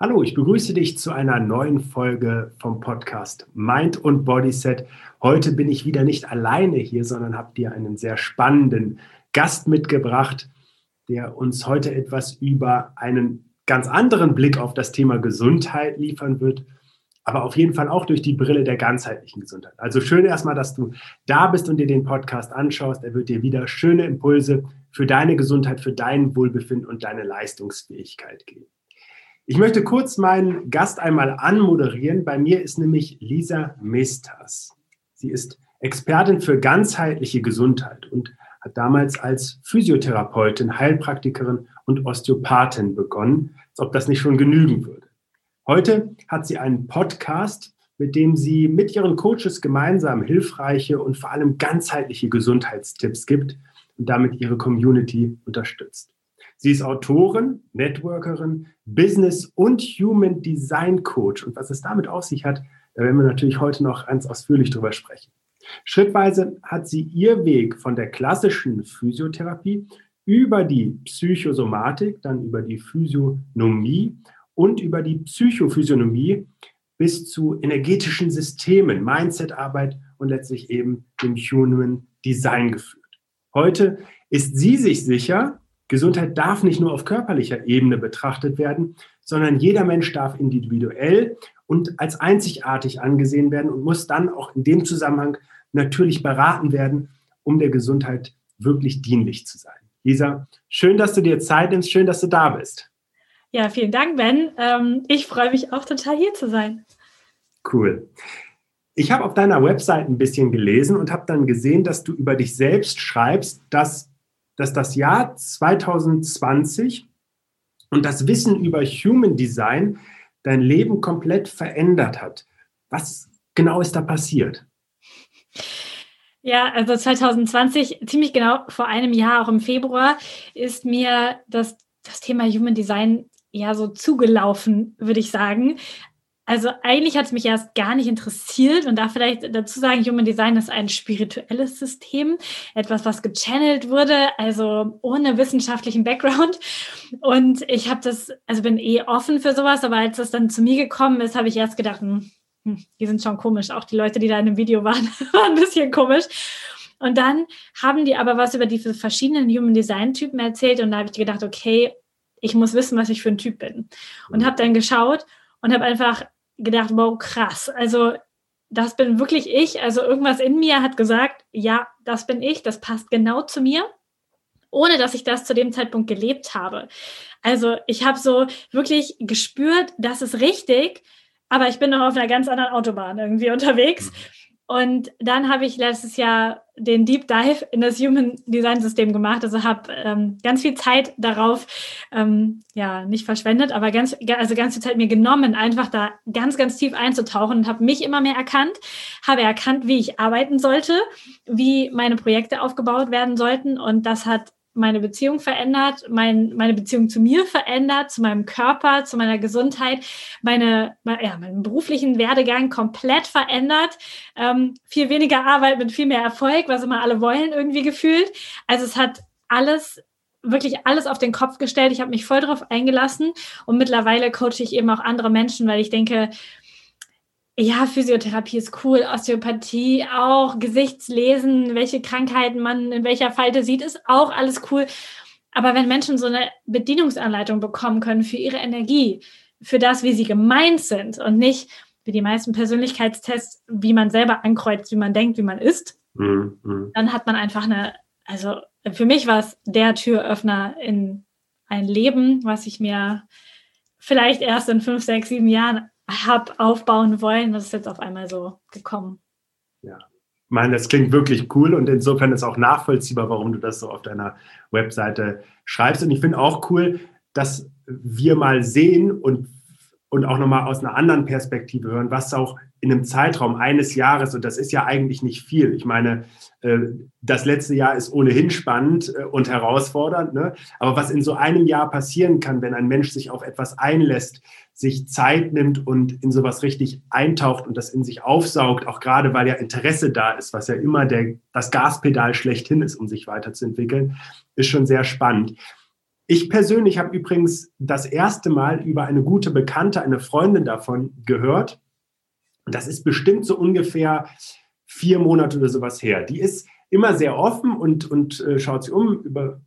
Hallo, ich begrüße dich zu einer neuen Folge vom Podcast Mind und Body Set. Heute bin ich wieder nicht alleine hier, sondern habe dir einen sehr spannenden Gast mitgebracht, der uns heute etwas über einen ganz anderen Blick auf das Thema Gesundheit liefern wird, aber auf jeden Fall auch durch die Brille der ganzheitlichen Gesundheit. Also schön erstmal, dass du da bist und dir den Podcast anschaust. Er wird dir wieder schöne Impulse für deine Gesundheit, für dein Wohlbefinden und deine Leistungsfähigkeit geben. Ich möchte kurz meinen Gast einmal anmoderieren. Bei mir ist nämlich Lisa Mestas. Sie ist Expertin für ganzheitliche Gesundheit und hat damals als Physiotherapeutin, Heilpraktikerin und Osteopathin begonnen, als ob das nicht schon genügen würde. Heute hat sie einen Podcast, mit dem sie mit ihren Coaches gemeinsam hilfreiche und vor allem ganzheitliche Gesundheitstipps gibt und damit ihre Community unterstützt. Sie ist Autorin, Networkerin, Business und Human Design Coach. Und was es damit auf sich hat, da werden wir natürlich heute noch ganz ausführlich drüber sprechen. Schrittweise hat sie ihr Weg von der klassischen Physiotherapie über die Psychosomatik, dann über die Physiognomie und über die Psychophysiognomie bis zu energetischen Systemen, Mindsetarbeit und letztlich eben dem Human Design geführt. Heute ist sie sich sicher, Gesundheit darf nicht nur auf körperlicher Ebene betrachtet werden, sondern jeder Mensch darf individuell und als einzigartig angesehen werden und muss dann auch in dem Zusammenhang natürlich beraten werden, um der Gesundheit wirklich dienlich zu sein. Lisa, schön, dass du dir Zeit nimmst, schön, dass du da bist. Ja, vielen Dank, Ben. Ähm, ich freue mich auch total hier zu sein. Cool. Ich habe auf deiner Website ein bisschen gelesen und habe dann gesehen, dass du über dich selbst schreibst, dass dass das Jahr 2020 und das Wissen über Human Design dein Leben komplett verändert hat. Was genau ist da passiert? Ja, also 2020, ziemlich genau vor einem Jahr, auch im Februar, ist mir das, das Thema Human Design ja so zugelaufen, würde ich sagen. Also eigentlich hat es mich erst gar nicht interessiert und da vielleicht dazu sagen, Human Design ist ein spirituelles System, etwas, was gechannelt wurde, also ohne wissenschaftlichen Background. Und ich habe das, also bin eh offen für sowas, aber als das dann zu mir gekommen ist, habe ich erst gedacht, hm, hm, die sind schon komisch. Auch die Leute, die da in dem Video waren, waren ein bisschen komisch. Und dann haben die aber was über die verschiedenen Human Design Typen erzählt und da habe ich gedacht, okay, ich muss wissen, was ich für ein Typ bin. Und habe dann geschaut und habe einfach gedacht, wow, krass. Also das bin wirklich ich. Also irgendwas in mir hat gesagt, ja, das bin ich, das passt genau zu mir, ohne dass ich das zu dem Zeitpunkt gelebt habe. Also ich habe so wirklich gespürt, das ist richtig, aber ich bin noch auf einer ganz anderen Autobahn irgendwie unterwegs. Und dann habe ich letztes Jahr den Deep Dive in das Human Design System gemacht. Also habe ähm, ganz viel Zeit darauf, ähm, ja, nicht verschwendet, aber ganz, also ganz viel Zeit mir genommen, einfach da ganz, ganz tief einzutauchen und habe mich immer mehr erkannt, habe erkannt, wie ich arbeiten sollte, wie meine Projekte aufgebaut werden sollten. Und das hat meine Beziehung verändert, mein, meine Beziehung zu mir verändert, zu meinem Körper, zu meiner Gesundheit, meine, ja, meinen beruflichen Werdegang komplett verändert. Ähm, viel weniger Arbeit mit viel mehr Erfolg, was immer alle wollen, irgendwie gefühlt. Also es hat alles wirklich alles auf den Kopf gestellt. Ich habe mich voll darauf eingelassen und mittlerweile coache ich eben auch andere Menschen, weil ich denke, ja, Physiotherapie ist cool, Osteopathie auch, Gesichtslesen, welche Krankheiten man in welcher Falte sieht, ist auch alles cool. Aber wenn Menschen so eine Bedienungsanleitung bekommen können für ihre Energie, für das, wie sie gemeint sind und nicht wie die meisten Persönlichkeitstests, wie man selber ankreuzt, wie man denkt, wie man ist, mhm. mhm. dann hat man einfach eine, also für mich war es der Türöffner in ein Leben, was ich mir vielleicht erst in fünf, sechs, sieben Jahren habe aufbauen wollen. Das ist jetzt auf einmal so gekommen. Ja. Ich meine, das klingt wirklich cool und insofern ist auch nachvollziehbar, warum du das so auf deiner Webseite schreibst. Und ich finde auch cool, dass wir mal sehen und, und auch nochmal aus einer anderen Perspektive hören, was auch in einem Zeitraum eines Jahres, und das ist ja eigentlich nicht viel. Ich meine, äh, das letzte Jahr ist ohnehin spannend äh, und herausfordernd, ne? aber was in so einem Jahr passieren kann, wenn ein Mensch sich auf etwas einlässt, sich Zeit nimmt und in sowas richtig eintaucht und das in sich aufsaugt, auch gerade weil ja Interesse da ist, was ja immer der, das Gaspedal schlechthin ist, um sich weiterzuentwickeln, ist schon sehr spannend. Ich persönlich habe übrigens das erste Mal über eine gute Bekannte, eine Freundin davon gehört. Das ist bestimmt so ungefähr vier Monate oder sowas her. Die ist immer sehr offen und, und äh, schaut sich um über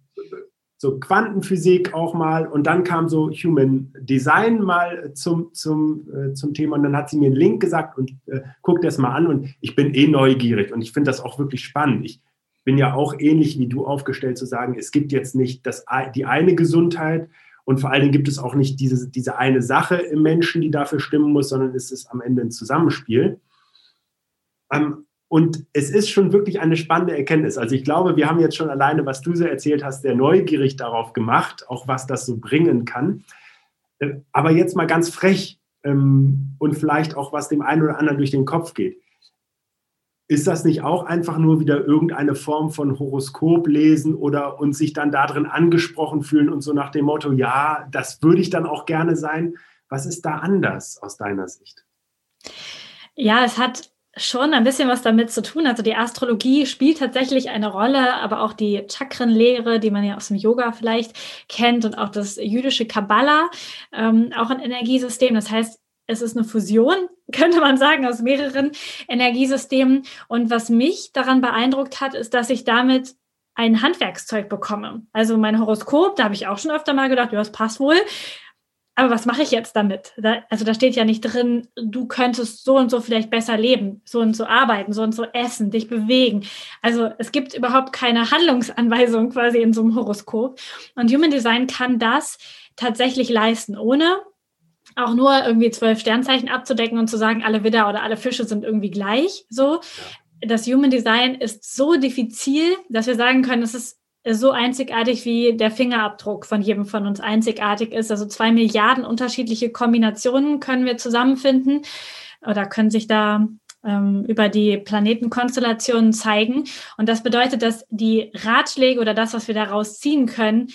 so Quantenphysik auch mal und dann kam so Human Design mal zum, zum, äh, zum Thema und dann hat sie mir einen Link gesagt und äh, guckt das mal an und ich bin eh neugierig und ich finde das auch wirklich spannend. Ich bin ja auch ähnlich wie du aufgestellt zu sagen, es gibt jetzt nicht das, die eine Gesundheit und vor allen Dingen gibt es auch nicht diese, diese eine Sache im Menschen, die dafür stimmen muss, sondern es ist am Ende ein Zusammenspiel. Ähm, und es ist schon wirklich eine spannende Erkenntnis. Also ich glaube, wir haben jetzt schon alleine, was du so erzählt hast, sehr neugierig darauf gemacht, auch was das so bringen kann. Äh, aber jetzt mal ganz frech ähm, und vielleicht auch, was dem einen oder anderen durch den Kopf geht. Ist das nicht auch einfach nur wieder irgendeine Form von Horoskop lesen oder uns sich dann darin angesprochen fühlen und so nach dem Motto, ja, das würde ich dann auch gerne sein? Was ist da anders aus deiner Sicht? Ja, es hat schon ein bisschen was damit zu tun. Also die Astrologie spielt tatsächlich eine Rolle, aber auch die Chakrenlehre, die man ja aus dem Yoga vielleicht kennt und auch das jüdische Kabbala, ähm, auch ein Energiesystem. Das heißt, es ist eine Fusion, könnte man sagen, aus mehreren Energiesystemen. Und was mich daran beeindruckt hat, ist, dass ich damit ein Handwerkszeug bekomme. Also mein Horoskop, da habe ich auch schon öfter mal gedacht, ja, das passt wohl aber was mache ich jetzt damit? Da, also da steht ja nicht drin, du könntest so und so vielleicht besser leben, so und so arbeiten, so und so essen, dich bewegen. Also es gibt überhaupt keine Handlungsanweisung quasi in so einem Horoskop. Und Human Design kann das tatsächlich leisten, ohne auch nur irgendwie zwölf Sternzeichen abzudecken und zu sagen, alle Widder oder alle Fische sind irgendwie gleich. So, das Human Design ist so diffizil, dass wir sagen können, es ist so einzigartig wie der Fingerabdruck von jedem von uns einzigartig ist. Also zwei Milliarden unterschiedliche Kombinationen können wir zusammenfinden oder können sich da ähm, über die Planetenkonstellationen zeigen. Und das bedeutet, dass die Ratschläge oder das, was wir daraus ziehen können,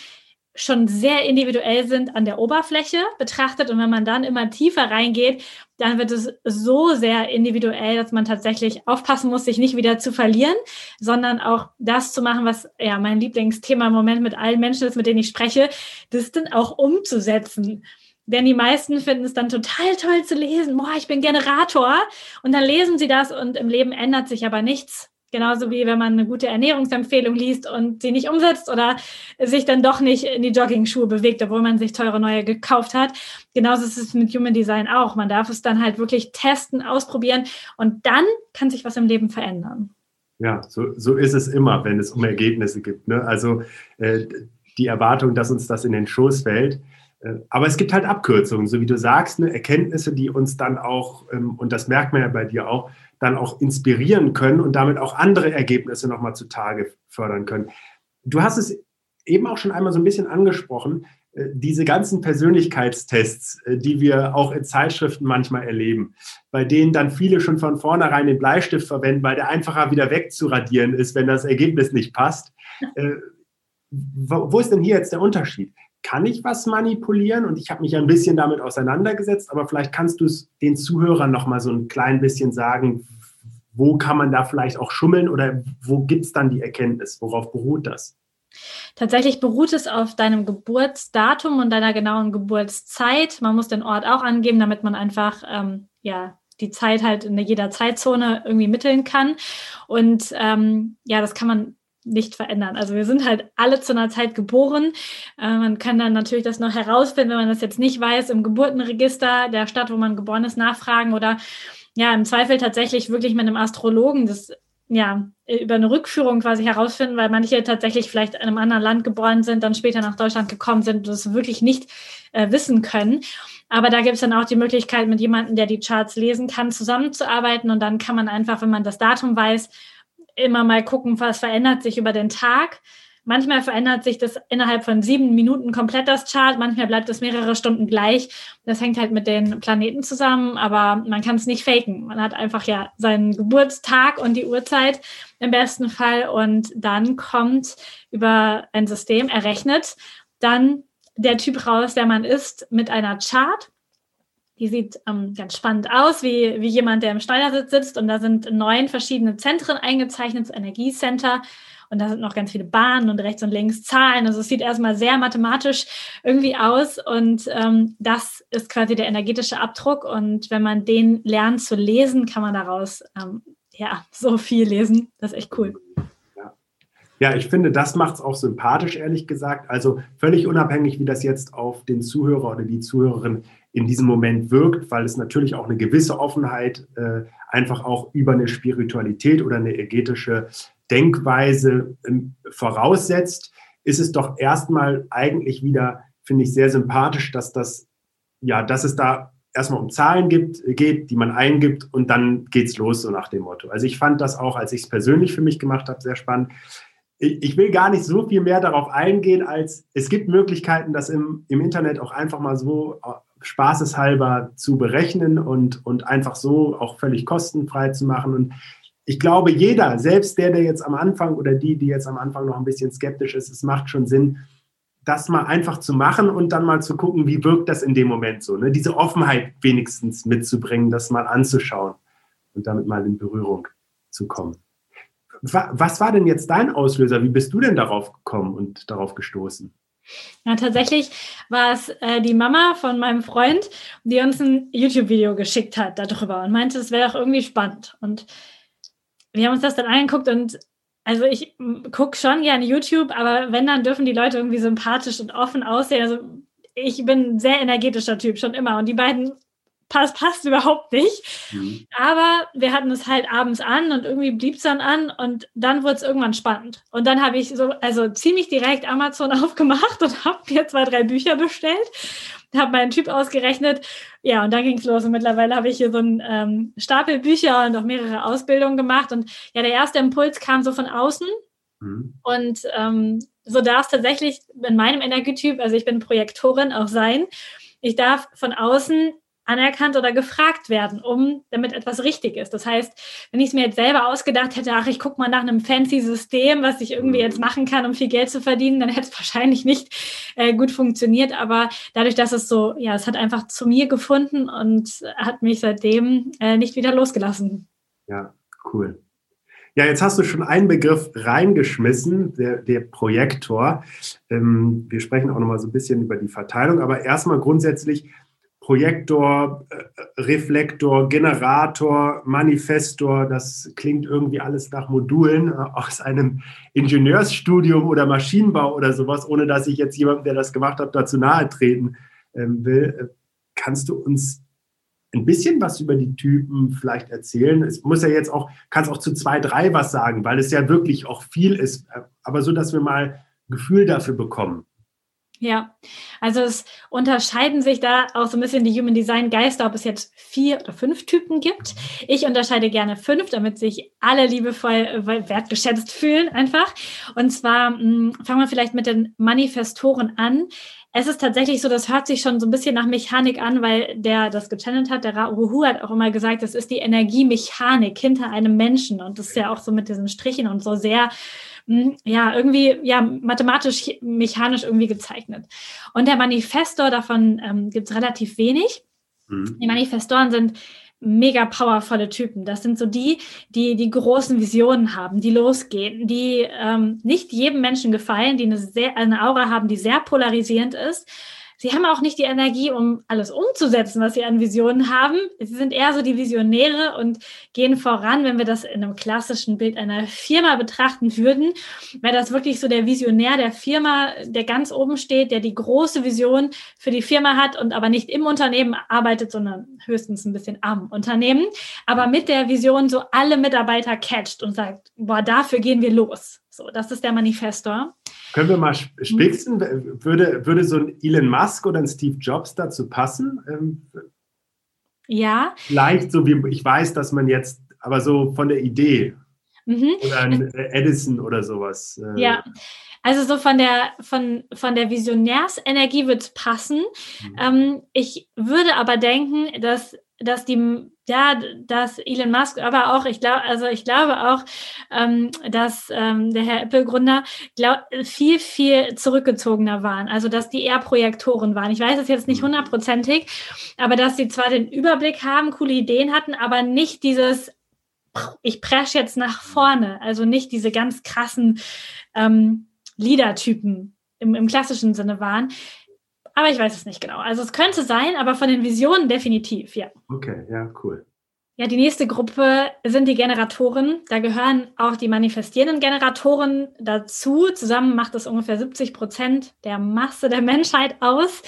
schon sehr individuell sind an der Oberfläche betrachtet. Und wenn man dann immer tiefer reingeht, dann wird es so sehr individuell, dass man tatsächlich aufpassen muss, sich nicht wieder zu verlieren, sondern auch das zu machen, was ja mein Lieblingsthema im Moment mit allen Menschen ist, mit denen ich spreche, das dann auch umzusetzen. Denn die meisten finden es dann total toll zu lesen. Boah, ich bin Generator. Und dann lesen sie das und im Leben ändert sich aber nichts. Genauso wie wenn man eine gute Ernährungsempfehlung liest und sie nicht umsetzt oder sich dann doch nicht in die Jogging-Schuhe bewegt, obwohl man sich teure neue gekauft hat. Genauso ist es mit Human Design auch. Man darf es dann halt wirklich testen, ausprobieren und dann kann sich was im Leben verändern. Ja, so, so ist es immer, wenn es um Ergebnisse gibt. Ne? Also äh, die Erwartung, dass uns das in den Schoß fällt. Äh, aber es gibt halt Abkürzungen, so wie du sagst, ne? Erkenntnisse, die uns dann auch, ähm, und das merkt man ja bei dir auch, dann auch inspirieren können und damit auch andere Ergebnisse nochmal zutage fördern können. Du hast es eben auch schon einmal so ein bisschen angesprochen, äh, diese ganzen Persönlichkeitstests, äh, die wir auch in Zeitschriften manchmal erleben, bei denen dann viele schon von vornherein den Bleistift verwenden, weil der einfacher wieder wegzuradieren ist, wenn das Ergebnis nicht passt. Wo ist denn hier jetzt der Unterschied? Kann ich was manipulieren? Und ich habe mich ein bisschen damit auseinandergesetzt, aber vielleicht kannst du es den Zuhörern noch mal so ein klein bisschen sagen, wo kann man da vielleicht auch schummeln oder wo gibt es dann die Erkenntnis? Worauf beruht das? Tatsächlich beruht es auf deinem Geburtsdatum und deiner genauen Geburtszeit. Man muss den Ort auch angeben, damit man einfach ähm, ja, die Zeit halt in jeder Zeitzone irgendwie mitteln kann. Und ähm, ja, das kann man nicht verändern. Also wir sind halt alle zu einer Zeit geboren. Äh, man kann dann natürlich das noch herausfinden, wenn man das jetzt nicht weiß, im Geburtenregister der Stadt, wo man geboren ist, nachfragen oder ja, im Zweifel tatsächlich wirklich mit einem Astrologen das ja, über eine Rückführung quasi herausfinden, weil manche tatsächlich vielleicht in einem anderen Land geboren sind, dann später nach Deutschland gekommen sind und das wirklich nicht äh, wissen können. Aber da gibt es dann auch die Möglichkeit, mit jemandem, der die Charts lesen kann, zusammenzuarbeiten und dann kann man einfach, wenn man das Datum weiß, immer mal gucken, was verändert sich über den Tag. Manchmal verändert sich das innerhalb von sieben Minuten komplett das Chart, manchmal bleibt es mehrere Stunden gleich. Das hängt halt mit den Planeten zusammen, aber man kann es nicht faken. Man hat einfach ja seinen Geburtstag und die Uhrzeit im besten Fall und dann kommt über ein System errechnet dann der Typ raus, der man ist, mit einer Chart Die sieht ähm, ganz spannend aus, wie, wie jemand, der im Schneidersitz sitzt. Und da sind neun verschiedene Zentren eingezeichnet, Energiecenter. Und da sind noch ganz viele Bahnen und rechts und links Zahlen. Also es sieht erstmal sehr mathematisch irgendwie aus. Und ähm, das ist quasi der energetische Abdruck. Und wenn man den lernt zu lesen, kann man daraus ähm, ja so viel lesen. Das ist echt cool. Ja, ich finde, das macht es auch sympathisch, ehrlich gesagt. Also völlig unabhängig, wie das jetzt auf den Zuhörer oder die Zuhörerin in diesem Moment wirkt, weil es natürlich auch eine gewisse Offenheit äh, einfach auch über eine Spiritualität oder eine energetische Denkweise ähm, voraussetzt, ist es doch erstmal eigentlich wieder, finde ich, sehr sympathisch, dass das, ja, dass es da erstmal um Zahlen gibt, geht, die man eingibt und dann geht's los, so nach dem Motto. Also ich fand das auch, als ich es persönlich für mich gemacht habe, sehr spannend ich will gar nicht so viel mehr darauf eingehen, als es gibt Möglichkeiten, das im, im Internet auch einfach mal so äh, spaßeshalber zu berechnen und, und einfach so auch völlig kostenfrei zu machen. Und ich glaube, jeder, selbst der, der jetzt am Anfang oder die, die jetzt am Anfang noch ein bisschen skeptisch ist, es macht schon Sinn, das mal einfach zu machen und dann mal zu gucken, wie wirkt das in dem Moment so. Ne? Diese Offenheit wenigstens mitzubringen, das mal anzuschauen und damit mal in Berührung zu kommen. Was war denn jetzt dein Auslöser? Wie bist du denn darauf gekommen und darauf gestoßen? Ja, tatsächlich war es äh, die Mama von meinem Freund, die uns ein YouTube-Video geschickt hat darüber und meinte, es wäre doch irgendwie spannend. Und wir haben uns das dann angeguckt und also ich gucke schon gerne YouTube, aber wenn, dann dürfen die Leute irgendwie sympathisch und offen aussehen. Also ich bin ein sehr energetischer Typ, schon immer. Und die beiden passt, passt überhaupt nicht. Mhm. Aber wir hatten es halt abends an und irgendwie blieb es dann an und dann wurde es irgendwann spannend. Und dann habe ich so, also ziemlich direkt Amazon aufgemacht und habe mir zwei, drei Bücher bestellt, habe meinen Typ ausgerechnet. Ja, und dann ging es los. Und mittlerweile habe ich hier so einen ähm, Stapel Bücher und auch mehrere Ausbildungen gemacht. Und ja, der erste Impuls kam so von außen. Mhm. Und ähm, so darf es tatsächlich in meinem Energietyp, also ich bin Projektorin, auch sein. Ich darf von außen anerkannt oder gefragt werden, um damit etwas richtig ist. Das heißt, wenn ich es mir jetzt selber ausgedacht hätte, ach, ich gucke mal nach einem fancy System, was ich irgendwie jetzt machen kann, um viel Geld zu verdienen, dann hätte es wahrscheinlich nicht äh, gut funktioniert. Aber dadurch, dass es so, ja, es hat einfach zu mir gefunden und hat mich seitdem äh, nicht wieder losgelassen. Ja, cool. Ja, jetzt hast du schon einen Begriff reingeschmissen, der, der Projektor. Ähm, wir sprechen auch noch mal so ein bisschen über die Verteilung, aber erstmal grundsätzlich, Projektor, äh, Reflektor, Generator, Manifestor, das klingt irgendwie alles nach Modulen äh, aus einem Ingenieursstudium oder Maschinenbau oder sowas, ohne dass ich jetzt jemandem, der das gemacht hat, dazu nahe treten ähm, will. Äh, kannst du uns ein bisschen was über die Typen vielleicht erzählen? Es muss ja jetzt auch, kannst auch zu zwei, drei was sagen, weil es ja wirklich auch viel ist, aber so, dass wir mal Gefühl dafür bekommen. Ja, also es unterscheiden sich da auch so ein bisschen die Human Design Geister, ob es jetzt vier oder fünf Typen gibt. Ich unterscheide gerne fünf, damit sich alle liebevoll äh, wertgeschätzt fühlen einfach. Und zwar mh, hm, fangen wir vielleicht mit den Manifestoren an. Es ist tatsächlich so, das hört sich schon so ein bisschen nach Mechanik an, weil der das gechannelt hat, der Raohu hat auch immer gesagt, das ist die Energiemechanik hinter einem Menschen. Und das ist ja auch so mit diesen Strichen und so sehr ja, irgendwie, ja, mathematisch, mechanisch irgendwie gezeichnet. Und der Manifestor, davon ähm, gibt es relativ wenig. Mhm. Die Manifestoren sind mega powervolle Typen. Das sind so die, die die großen Visionen haben, die losgehen, die ähm, nicht jedem Menschen gefallen, die eine, sehr, eine Aura haben, die sehr polarisierend ist, sie haben auch nicht die Energie, um alles umzusetzen, was sie an Visionen haben. Sie sind eher so die Visionäre und gehen voran. Wenn wir das in einem klassischen Bild einer Firma betrachten würden, wäre das wirklich so der Visionär der Firma, der ganz oben steht, der die große Vision für die Firma hat und aber nicht im Unternehmen arbeitet, sondern höchstens ein bisschen am Unternehmen, aber mit der Vision so alle Mitarbeiter catcht und sagt, boah, dafür gehen wir los. So, das ist der Manifestor. Können wir mal spitzen? Würde, würde so ein Elon Musk oder ein Steve Jobs dazu passen? Ähm, ja. Vielleicht so wie, ich weiß, dass man jetzt, aber so von der Idee. Mhm. Oder ein Edison oder sowas. Äh. Ja. Also so von der, von, von der Visionärsenergie wird es passen. Mhm. Ähm, ich würde aber denken, dass dass die, ja, dass Elon Musk, aber auch, ich glaube, also ich glaube auch, ähm, dass ähm, der Herr Apple-Gründer viel, viel zurückgezogener waren. Also dass die eher Projektoren waren. Ich weiß es jetzt nicht hundertprozentig, aber dass sie zwar den Überblick haben, coole Ideen hatten, aber nicht dieses, ich presche jetzt nach vorne. Also nicht diese ganz krassen ähm, Leader-Typen im, im klassischen Sinne waren. Aber ich weiß es nicht genau. Also es könnte sein, aber von den Visionen definitiv, ja. Okay, ja, cool. Ja, die nächste Gruppe sind die Generatoren. Da gehören auch die manifestierenden Generatoren dazu. Zusammen macht es ungefähr 70 Prozent der Masse der Menschheit aus.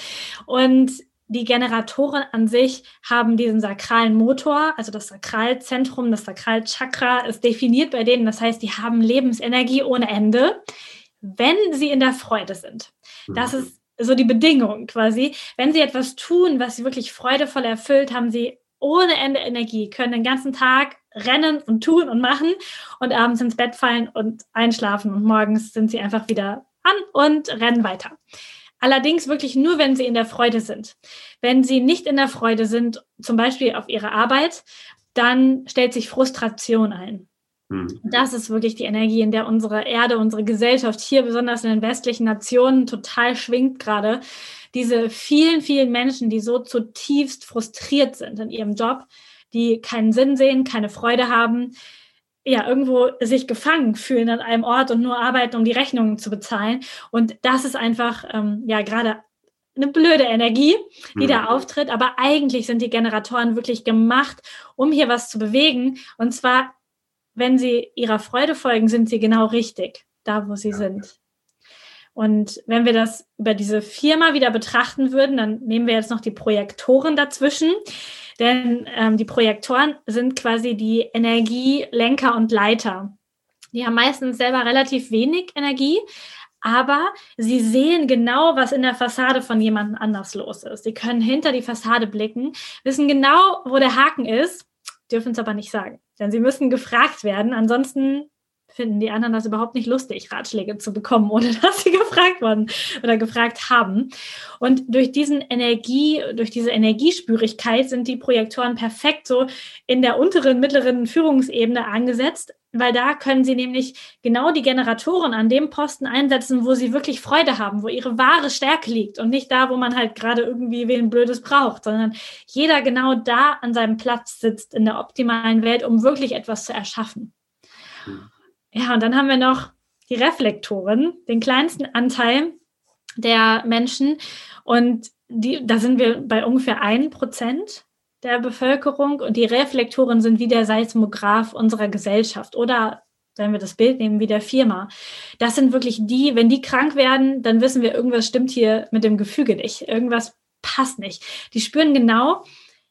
Und die Generatoren an sich haben diesen sakralen Motor, also das Sakralzentrum, das Sakralchakra ist definiert bei denen. Das heißt, die haben Lebensenergie ohne Ende, wenn sie in der Freude sind. Das mhm. ist so die Bedingung quasi. Wenn sie etwas tun, was sie wirklich freudevoll erfüllt, haben sie ohne Ende Energie, können den ganzen Tag rennen und tun und machen und abends ins Bett fallen und einschlafen und morgens sind sie einfach wieder an und rennen weiter. Allerdings wirklich nur, wenn sie in der Freude sind. Wenn sie nicht in der Freude sind, zum Beispiel auf ihrer Arbeit, dann stellt sich Frustration ein. Mhm. Das ist wirklich die Energie, in der unsere Erde, unsere Gesellschaft hier, besonders in den westlichen Nationen, total schwingt gerade. Diese vielen, vielen Menschen, die so zutiefst frustriert sind in ihrem Job, die keinen Sinn sehen, keine Freude haben, ja, irgendwo sich gefangen fühlen an einem Ort und nur arbeiten, um die Rechnungen zu bezahlen. Und das ist einfach, ähm, ja, gerade eine blöde Energie, die mhm. da auftritt. Aber eigentlich sind die Generatoren wirklich gemacht, um hier was zu bewegen. Und zwar wenn sie ihrer Freude folgen, sind sie genau richtig, da wo sie ja. sind. Und wenn wir das über diese Firma wieder betrachten würden, dann nehmen wir jetzt noch die Projektoren dazwischen. Denn ähm, die Projektoren sind quasi die Energielenker und Leiter. Die haben meistens selber relativ wenig Energie, aber sie sehen genau, was in der Fassade von jemandem anders los ist. Sie können hinter die Fassade blicken, wissen genau, wo der Haken ist, dürfen es aber nicht sagen. Denn sie müssen gefragt werden. Ansonsten finden die anderen das überhaupt nicht lustig, Ratschläge zu bekommen, ohne dass sie gefragt worden oder gefragt haben. Und durch diesen Energie, durch diese Energiespürigkeit sind die Projektoren perfekt so in der unteren, mittleren Führungsebene angesetzt, weil da können sie nämlich genau die Generatoren an dem Posten einsetzen, wo sie wirklich Freude haben, wo ihre wahre Stärke liegt und nicht da, wo man halt gerade irgendwie wen Blödes braucht, sondern jeder genau da an seinem Platz sitzt in der optimalen Welt, um wirklich etwas zu erschaffen. Mhm. Ja, und dann haben wir noch die Reflektoren, den kleinsten Anteil der Menschen. Und die, da sind wir bei ungefähr ein Prozent der Bevölkerung. Und die Reflektoren sind wie der Seismograph unserer Gesellschaft oder wenn wir das Bild nehmen, wie der Firma. Das sind wirklich die, wenn die krank werden, dann wissen wir, irgendwas stimmt hier mit dem Gefüge nicht. Irgendwas passt nicht. Die spüren genau,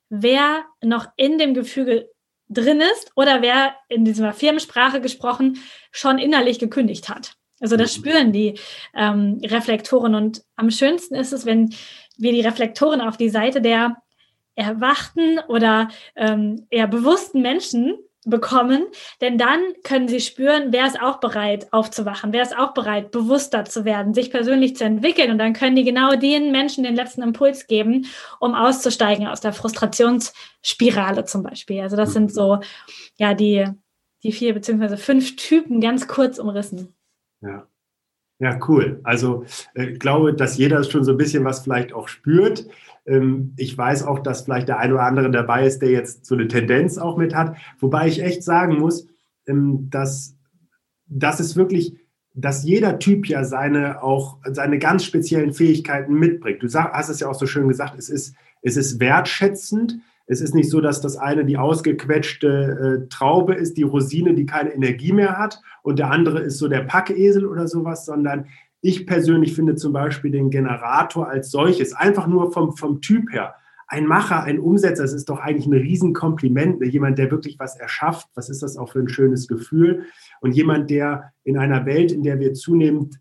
wer noch in dem Gefüge drin ist oder wer in dieser Firmensprache gesprochen schon innerlich gekündigt hat. Also das mhm. spüren die ähm, Reflektoren und am schönsten ist es, wenn wir die Reflektoren auf die Seite der erwachten oder ähm, eher bewussten Menschen bekommen, denn dann können sie spüren, wer ist auch bereit aufzuwachen, wer ist auch bereit, bewusster zu werden, sich persönlich zu entwickeln und dann können die genau den Menschen den letzten Impuls geben, um auszusteigen aus der Frustrationsspirale zum Beispiel. Also das sind so ja die, die vier beziehungsweise fünf Typen ganz kurz umrissen. Ja. Ja, cool. Also äh, ich glaube, dass jeder schon so ein bisschen was vielleicht auch spürt. Ähm, ich weiß auch, dass vielleicht der eine oder andere dabei ist, der jetzt so eine Tendenz auch mit hat. Wobei ich echt sagen muss, ähm, dass das ist wirklich, dass jeder Typ ja seine auch seine ganz speziellen Fähigkeiten mitbringt. Du hast es ja auch so schön gesagt, es ist, es ist wertschätzend. Es ist nicht so, dass das eine die ausgequetschte äh, Traube ist, die Rosine, die keine Energie mehr hat, und der andere ist so der Packesel oder sowas, sondern ich persönlich finde zum Beispiel den Generator als solches, einfach nur vom, vom Typ her, ein Macher, ein Umsetzer, das ist doch eigentlich ein Riesenkompliment. Ne? Jemand, der wirklich was erschafft, was ist das auch für ein schönes Gefühl? Und jemand, der in einer Welt, in der wir zunehmend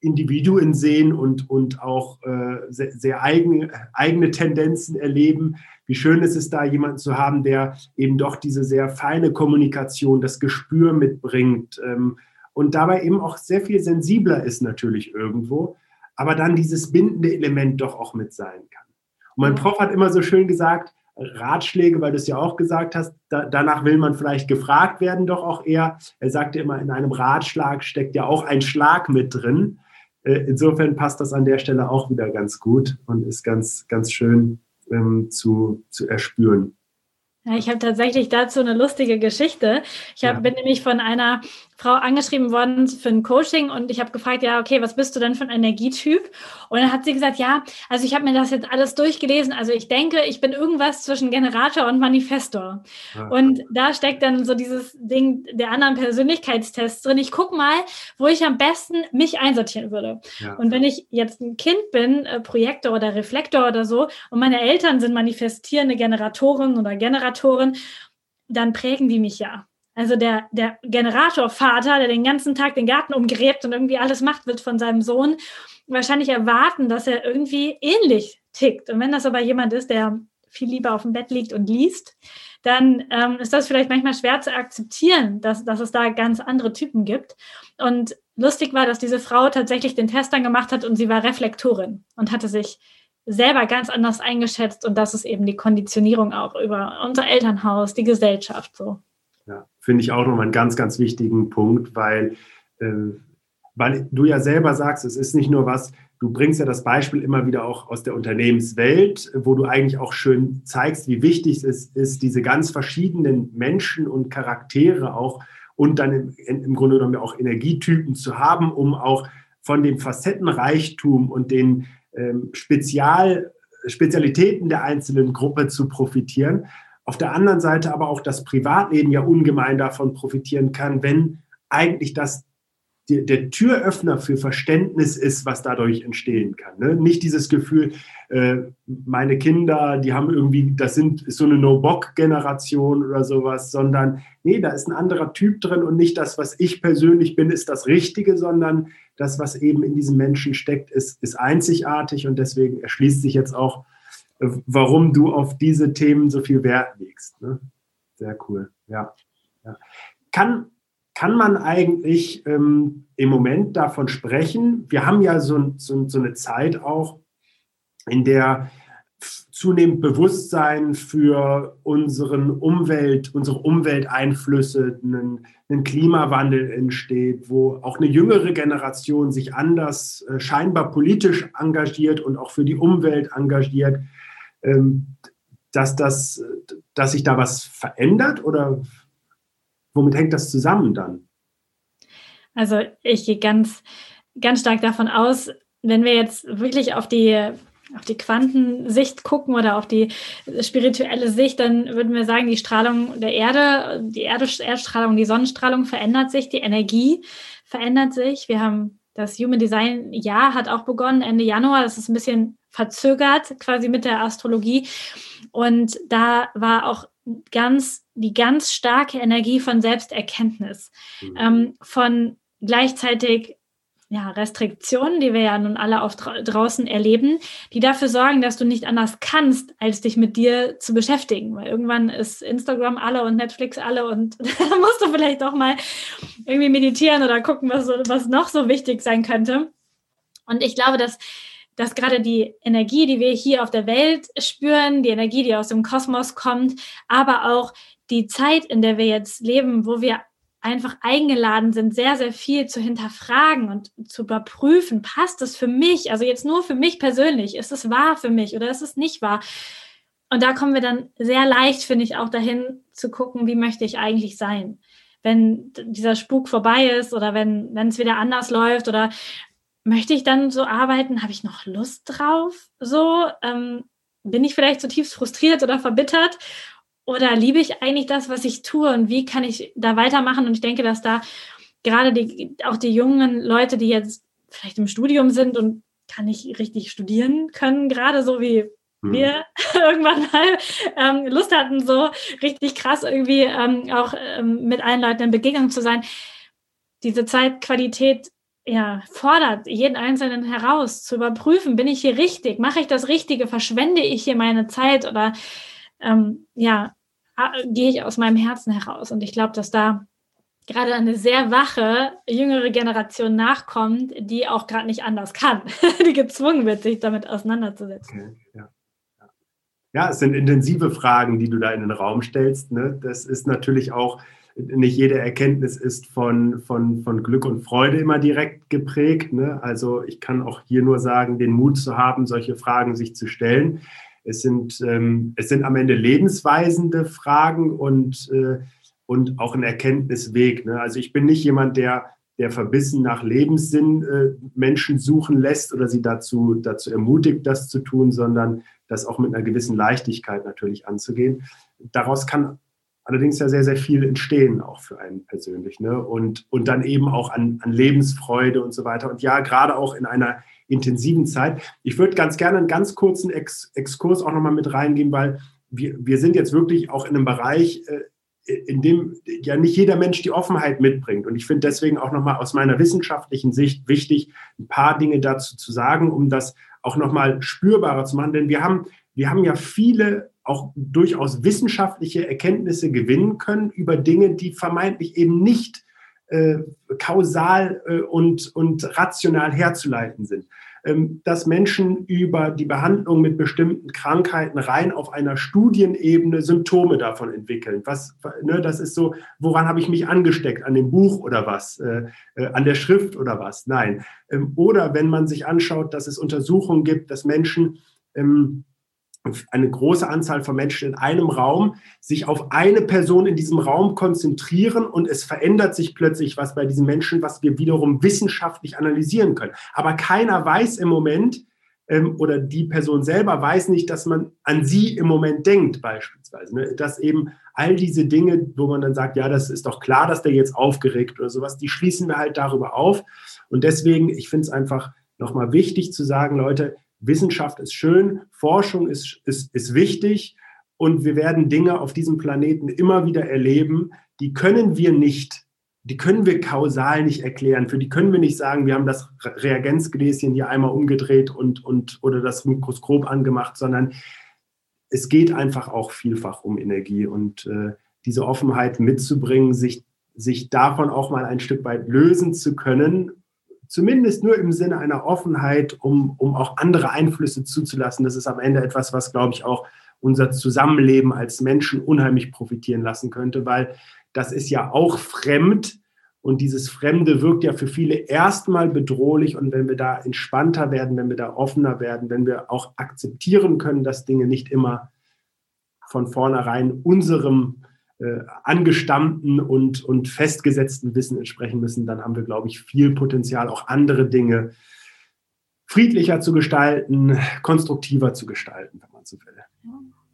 Individuen sehen und, und auch äh, sehr, sehr eigen, eigene Tendenzen erleben. Wie schön ist es da, jemanden zu haben, der eben doch diese sehr feine Kommunikation, das Gespür mitbringt, ähm, und dabei eben auch sehr viel sensibler ist natürlich irgendwo, aber dann dieses bindende Element doch auch mit sein kann. Und mein Prof hat immer so schön gesagt, Ratschläge, weil du es ja auch gesagt hast, da, danach will man vielleicht gefragt werden, doch auch eher. Er sagte immer, in einem Ratschlag steckt ja auch ein Schlag mit drin. Äh, insofern passt das an der Stelle auch wieder ganz gut und ist ganz, ganz schön ähm, zu, zu erspüren. Ja, ich habe tatsächlich dazu eine lustige Geschichte. Ich hab, ja. bin nämlich von einer Frau angeschrieben worden für ein Coaching und ich habe gefragt, ja, okay, was bist du denn für ein Energietyp? Und dann hat sie gesagt, ja, also ich habe mir das jetzt alles durchgelesen. Also ich denke, ich bin irgendwas zwischen Generator und Manifestor. Ja. Und da steckt dann so dieses Ding der anderen Persönlichkeitstests drin. Ich gucke mal, wo ich am besten mich einsortieren würde. Ja. Und wenn ich jetzt ein Kind bin, äh, Projektor oder Reflektor oder so, und meine Eltern sind manifestierende Generatoren oder Generatoren, dann prägen die mich ja. Also der, der Generatorvater, der den ganzen Tag den Garten umgräbt und irgendwie alles macht, wird von seinem Sohn wahrscheinlich erwarten, dass er irgendwie ähnlich tickt. Und wenn das aber jemand ist, der viel lieber auf dem Bett liegt und liest, dann ähm, ist das vielleicht manchmal schwer zu akzeptieren, dass, dass es da ganz andere Typen gibt. Und lustig war, dass diese Frau tatsächlich den Test dann gemacht hat und sie war Reflektorin und hatte sich selber ganz anders eingeschätzt. Und das ist eben die Konditionierung auch über unser Elternhaus, die Gesellschaft so. Ja, finde ich auch nochmal einen ganz, ganz wichtigen Punkt, weil, äh, weil du ja selber sagst, es ist nicht nur was, du bringst ja das Beispiel immer wieder auch aus der Unternehmenswelt, wo du eigentlich auch schön zeigst, wie wichtig es ist, diese ganz verschiedenen Menschen und Charaktere auch und dann im, im Grunde genommen auch Energietypen zu haben, um auch von dem Facettenreichtum und den ähm, Spezial, Spezialitäten der einzelnen Gruppe zu profitieren. Auf der anderen Seite aber auch das Privatleben ja ungemein davon profitieren kann, wenn eigentlich das der, der Türöffner für Verständnis ist, was dadurch entstehen kann. Ne? Nicht dieses Gefühl, äh, meine Kinder, die haben irgendwie, das sind ist so eine No-Bock-Generation oder sowas, sondern nee, da ist ein anderer Typ drin und nicht das, was ich persönlich bin, ist das Richtige, sondern das, was eben in diesem Menschen steckt, ist, ist einzigartig und deswegen erschließt sich jetzt auch warum du auf diese Themen so viel Wert legst. Ne? Sehr cool, ja. ja. Kann, kann man eigentlich ähm, im Moment davon sprechen? Wir haben ja so, so, so eine Zeit auch, in der zunehmend Bewusstsein für unseren Umwelt, unsere Umwelteinflüsse, einen, einen, Klimawandel entsteht, wo auch eine jüngere Generation sich anders äh, scheinbar politisch engagiert und auch für die Umwelt engagiert. Ähm, dass, das, dass sich da was verändert oder womit hängt das zusammen dann? Also ich gehe ganz, ganz stark davon aus, wenn wir jetzt wirklich auf die auf die Quantensicht gucken oder auf die spirituelle Sicht, dann würden wir sagen, die Strahlung der Erde, die Erde, Erdstrahlung, die Sonnenstrahlung verändert sich, die Energie verändert sich. Wir haben das Human Design Jahr hat auch begonnen Ende Januar. Das ist ein bisschen verzögert quasi mit der Astrologie. Und da war auch ganz die ganz starke Energie von Selbsterkenntnis, mhm. ähm, von gleichzeitig ja, Restriktionen, die wir ja nun alle auf draußen erleben, die dafür sorgen, dass du nicht anders kannst, als dich mit dir zu beschäftigen. Weil irgendwann ist Instagram alle und Netflix alle und da musst du vielleicht auch mal irgendwie meditieren oder gucken, was, was noch so wichtig sein könnte. Und ich glaube, dass dass gerade die Energie, die wir hier auf der Welt spüren, die Energie, die aus dem Kosmos kommt, aber auch die Zeit, in der wir jetzt leben, wo wir einfach eingeladen sind, sehr, sehr viel zu hinterfragen und zu überprüfen, passt es für mich, also jetzt nur für mich persönlich, ist es wahr für mich oder ist es nicht wahr? Und da kommen wir dann sehr leicht, finde ich, auch dahin zu gucken, wie möchte ich eigentlich sein? Wenn dieser Spuk vorbei ist oder wenn, wenn es wieder anders läuft oder möchte ich dann so arbeiten? Habe ich noch Lust drauf? So ähm, bin ich vielleicht zutiefst frustriert oder verbittert? Oder liebe ich eigentlich das, was ich tue? Und wie kann ich da weitermachen? Und ich denke, dass da gerade die, auch die jungen Leute, die jetzt vielleicht im Studium sind und kann nicht richtig studieren können, gerade so wie hm. wir irgendwann mal ähm, Lust hatten, so richtig krass irgendwie ähm, auch ähm, mit allen Leuten in Begegnung zu sein. Diese Zeitqualität ja, fordert jeden Einzelnen heraus, zu überprüfen, bin ich hier richtig, mache ich das Richtige, verschwende ich hier meine Zeit oder ähm, ja, gehe ich aus meinem Herzen heraus. Und ich glaube, dass da gerade eine sehr wache jüngere Generation nachkommt, die auch gerade nicht anders kann, die gezwungen wird, sich damit auseinanderzusetzen. Okay, ja. Ja, es sind intensive Fragen, die du da in den Raum stellst. Ne? Das ist natürlich auch, nicht jede Erkenntnis ist von, von, von Glück und Freude immer direkt geprägt. Ne? Also ich kann auch hier nur sagen, den Mut zu haben, solche Fragen sich zu stellen. Es sind, ähm, es sind am Ende lebensweisende Fragen und, äh, und auch ein Erkenntnisweg. Ne? Also ich bin nicht jemand, der der verbissen nach Lebenssinn äh, Menschen suchen lässt oder sie dazu, dazu ermutigt, das zu tun, sondern das auch mit einer gewissen Leichtigkeit natürlich anzugehen. Daraus kann allerdings ja sehr, sehr viel entstehen, auch für einen persönlich. Ne? Und, und dann eben auch an, an Lebensfreude und so weiter. Und ja, gerade auch in einer intensiven Zeit. Ich würde ganz gerne einen ganz kurzen Ex Exkurs auch nochmal mit reingehen, weil wir, wir sind jetzt wirklich auch in einem Bereich, äh, in dem ja nicht jeder Mensch die Offenheit mitbringt. Und ich finde deswegen auch nochmal aus meiner wissenschaftlichen Sicht wichtig, ein paar Dinge dazu zu sagen, um das auch nochmal spürbarer zu machen. Denn wir haben, wir haben ja viele auch durchaus wissenschaftliche Erkenntnisse gewinnen können über Dinge, die vermeintlich eben nicht äh, kausal äh, und, und rational herzuleiten sind. Ähm, dass Menschen über die Behandlung mit bestimmten Krankheiten rein auf einer Studienebene Symptome davon entwickeln. Was, ne, das ist so, woran habe ich mich angesteckt? An dem Buch oder was? Äh, äh, an der Schrift oder was? Nein. Ähm, oder wenn man sich anschaut, dass es Untersuchungen gibt, dass Menschen ähm, eine große Anzahl von Menschen in einem Raum sich auf eine Person in diesem Raum konzentrieren und es verändert sich plötzlich was bei diesen Menschen, was wir wiederum wissenschaftlich analysieren können. Aber keiner weiß im Moment ähm, oder die Person selber weiß nicht, dass man an sie im Moment denkt beispielsweise. Ne? Dass eben all diese Dinge, wo man dann sagt, ja, das ist doch klar, dass der jetzt aufgeregt oder sowas, die schließen wir halt darüber auf. Und deswegen, ich finde es einfach nochmal wichtig zu sagen, Leute, Wissenschaft ist schön, Forschung ist, ist, ist wichtig und wir werden Dinge auf diesem Planeten immer wieder erleben, die können wir nicht, die können wir kausal nicht erklären. Für die können wir nicht sagen, wir haben das Reagenzgläschen hier einmal umgedreht und, und oder das Mikroskop angemacht, sondern es geht einfach auch vielfach um Energie und äh, diese Offenheit mitzubringen, sich, sich davon auch mal ein Stück weit lösen zu können zumindest nur im Sinne einer Offenheit, um, um auch andere Einflüsse zuzulassen. Das ist am Ende etwas, was, glaube ich, auch unser Zusammenleben als Menschen unheimlich profitieren lassen könnte, weil das ist ja auch fremd und dieses Fremde wirkt ja für viele erstmal bedrohlich und wenn wir da entspannter werden, wenn wir da offener werden, wenn wir auch akzeptieren können, dass Dinge nicht immer von vornherein unserem äh, angestammten und, und festgesetzten Wissen entsprechen müssen, dann haben wir, glaube ich, viel Potenzial, auch andere Dinge friedlicher zu gestalten, konstruktiver zu gestalten, wenn man so will.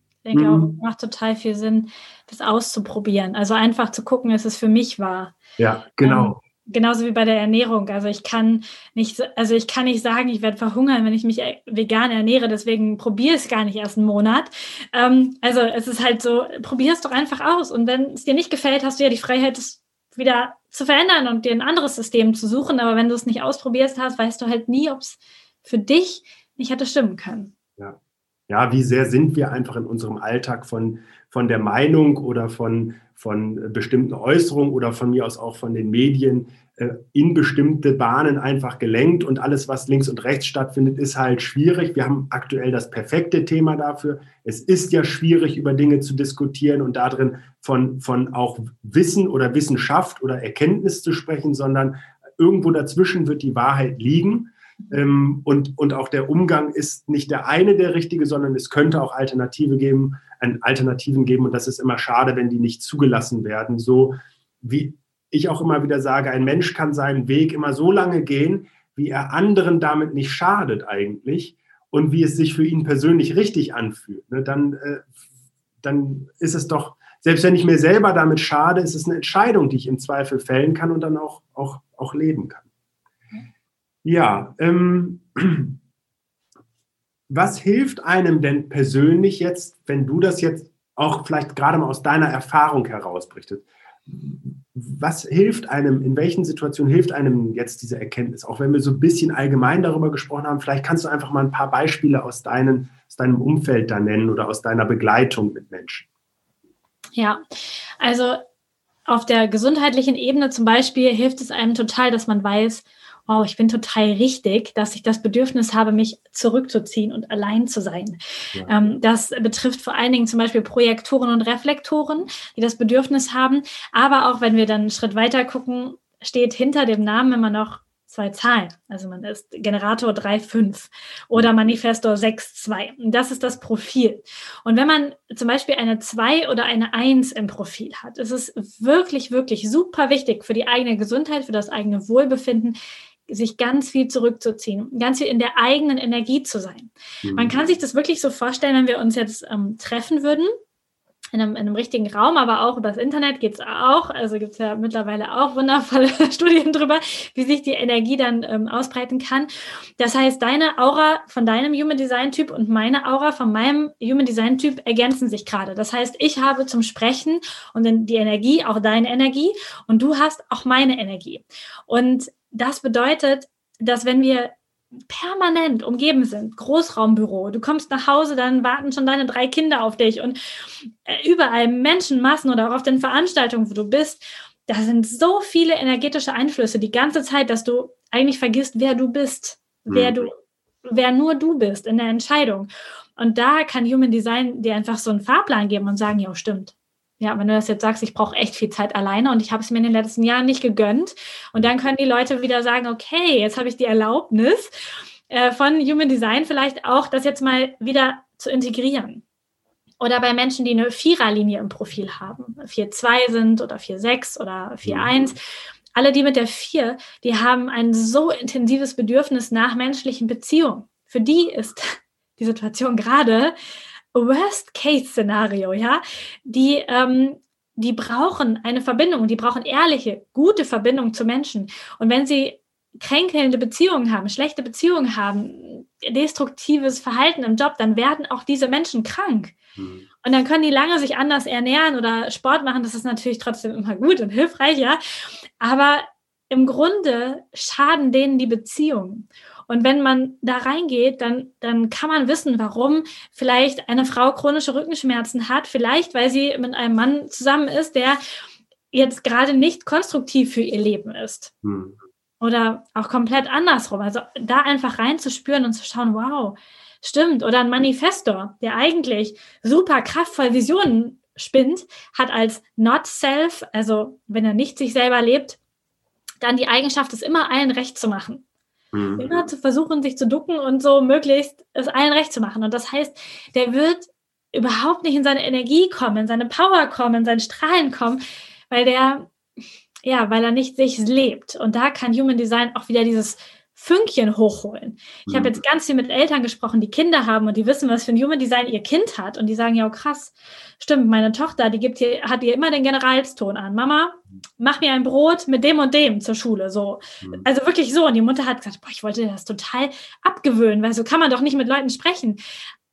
Ich denke mhm. auch, macht total viel Sinn, das auszuprobieren. Also einfach zu gucken, ist es für mich wahr. Ja, genau. Genauso wie bei der Ernährung. Also ich kann nicht, also ich kann nicht sagen, ich werde verhungern, wenn ich mich vegan ernähre. Deswegen probiere es gar nicht erst einen Monat. Ähm, also es ist halt so, probier es doch einfach aus. Und wenn es dir nicht gefällt, hast du ja die Freiheit, es wieder zu verändern und dir ein anderes System zu suchen. Aber wenn du es nicht ausprobierst hast, weißt du halt nie, ob es für dich nicht hätte stimmen können. Ja. Ja, wie sehr sind wir einfach in unserem Alltag von, von der Meinung oder von, von bestimmten Äußerungen oder von mir aus auch von den Medien äh, in bestimmte Bahnen einfach gelenkt und alles, was links und rechts stattfindet, ist halt schwierig. Wir haben aktuell das perfekte Thema dafür. Es ist ja schwierig, über Dinge zu diskutieren und darin von, von auch Wissen oder Wissenschaft oder Erkenntnis zu sprechen, sondern irgendwo dazwischen wird die Wahrheit liegen. Ähm, und, und auch der Umgang ist nicht der eine der richtige, sondern es könnte auch Alternative geben, Alternativen geben. Und das ist immer schade, wenn die nicht zugelassen werden. So wie ich auch immer wieder sage, ein Mensch kann seinen Weg immer so lange gehen, wie er anderen damit nicht schadet eigentlich und wie es sich für ihn persönlich richtig anfühlt. Ne? Dann, äh, dann ist es doch, selbst wenn ich mir selber damit schade, ist es eine Entscheidung, die ich im Zweifel fällen kann und dann auch, auch, auch leben kann. Ja, ähm, was hilft einem denn persönlich jetzt, wenn du das jetzt auch vielleicht gerade mal aus deiner Erfahrung herausbrichtet? Was hilft einem, in welchen Situationen hilft einem jetzt diese Erkenntnis? Auch wenn wir so ein bisschen allgemein darüber gesprochen haben, vielleicht kannst du einfach mal ein paar Beispiele aus, deinen, aus deinem Umfeld da nennen oder aus deiner Begleitung mit Menschen. Ja, also auf der gesundheitlichen Ebene zum Beispiel hilft es einem total, dass man weiß, oh, ich bin total richtig, dass ich das Bedürfnis habe, mich zurückzuziehen und allein zu sein. Ja. Ähm, das betrifft vor allen Dingen zum Beispiel Projektoren und Reflektoren, die das Bedürfnis haben. Aber auch wenn wir dann einen Schritt weiter gucken, steht hinter dem Namen immer noch zwei Zahlen. Also man ist Generator 3,5 oder Manifestor 6,2. Das ist das Profil. Und wenn man zum Beispiel eine 2 oder eine 1 im Profil hat, ist es wirklich, wirklich super wichtig für die eigene Gesundheit, für das eigene Wohlbefinden, sich ganz viel zurückzuziehen, ganz viel in der eigenen Energie zu sein. Mhm. Man kann sich das wirklich so vorstellen, wenn wir uns jetzt ähm, treffen würden in einem, in einem richtigen Raum, aber auch übers Internet geht es auch. Also gibt es ja mittlerweile auch wundervolle Studien darüber, wie sich die Energie dann ähm, ausbreiten kann. Das heißt, deine Aura von deinem Human Design Typ und meine Aura von meinem Human Design Typ ergänzen sich gerade. Das heißt, ich habe zum Sprechen und die Energie, auch deine Energie und du hast auch meine Energie. Und das bedeutet, dass wenn wir permanent umgeben sind. Großraumbüro. Du kommst nach Hause, dann warten schon deine drei Kinder auf dich und äh, überall Menschenmassen oder auch auf den Veranstaltungen, wo du bist. Da sind so viele energetische Einflüsse die ganze Zeit, dass du eigentlich vergisst, wer du bist, mhm. wer du, wer nur du bist in der Entscheidung. Und da kann Human Design dir einfach so einen Fahrplan geben und sagen, ja, stimmt. Ja, wenn du das jetzt sagst, ich brauche echt viel Zeit alleine und ich habe es mir in den letzten Jahren nicht gegönnt. Und dann können die Leute wieder sagen, okay, jetzt habe ich die Erlaubnis äh, von Human Design vielleicht auch, das jetzt mal wieder zu integrieren. Oder bei Menschen, die eine Viererlinie im Profil haben, 4-2 sind oder 4-6 oder 4-1. Alle, die mit der 4, die haben ein so intensives Bedürfnis nach menschlichen Beziehungen. Für die ist die Situation gerade Worst-Case-Szenario, ja, die, ähm, die brauchen eine Verbindung, die brauchen ehrliche, gute Verbindung zu Menschen. Und wenn sie kränkelnde Beziehungen haben, schlechte Beziehungen haben, destruktives Verhalten im Job, dann werden auch diese Menschen krank. Mhm. Und dann können die lange sich anders ernähren oder Sport machen. Das ist natürlich trotzdem immer gut und hilfreich, ja. Aber im Grunde schaden denen die Beziehungen. Und wenn man da reingeht, dann, dann kann man wissen, warum vielleicht eine Frau chronische Rückenschmerzen hat, vielleicht weil sie mit einem Mann zusammen ist, der jetzt gerade nicht konstruktiv für ihr Leben ist. Hm. Oder auch komplett andersrum. Also da einfach reinzuspüren und zu schauen, wow, stimmt. Oder ein Manifestor, der eigentlich super kraftvoll Visionen spinnt, hat als Not Self, also wenn er nicht sich selber lebt, dann die Eigenschaft, es immer allen recht zu machen. Mhm. Immer zu versuchen, sich zu ducken und so möglichst es allen recht zu machen. Und das heißt, der wird überhaupt nicht in seine Energie kommen, in seine Power kommen, in sein Strahlen kommen, weil der, ja, weil er nicht sich lebt. Und da kann Human Design auch wieder dieses Fünkchen hochholen. Ich mhm. habe jetzt ganz viel mit Eltern gesprochen, die Kinder haben und die wissen, was für ein Human Design ihr Kind hat. Und die sagen, ja, oh, krass, stimmt, meine Tochter, die gibt hier, hat ihr immer den Generalston an. Mama, mach mir ein Brot mit dem und dem zur Schule. So. Mhm. Also wirklich so. Und die Mutter hat gesagt, boah, ich wollte das total abgewöhnen, weil so kann man doch nicht mit Leuten sprechen.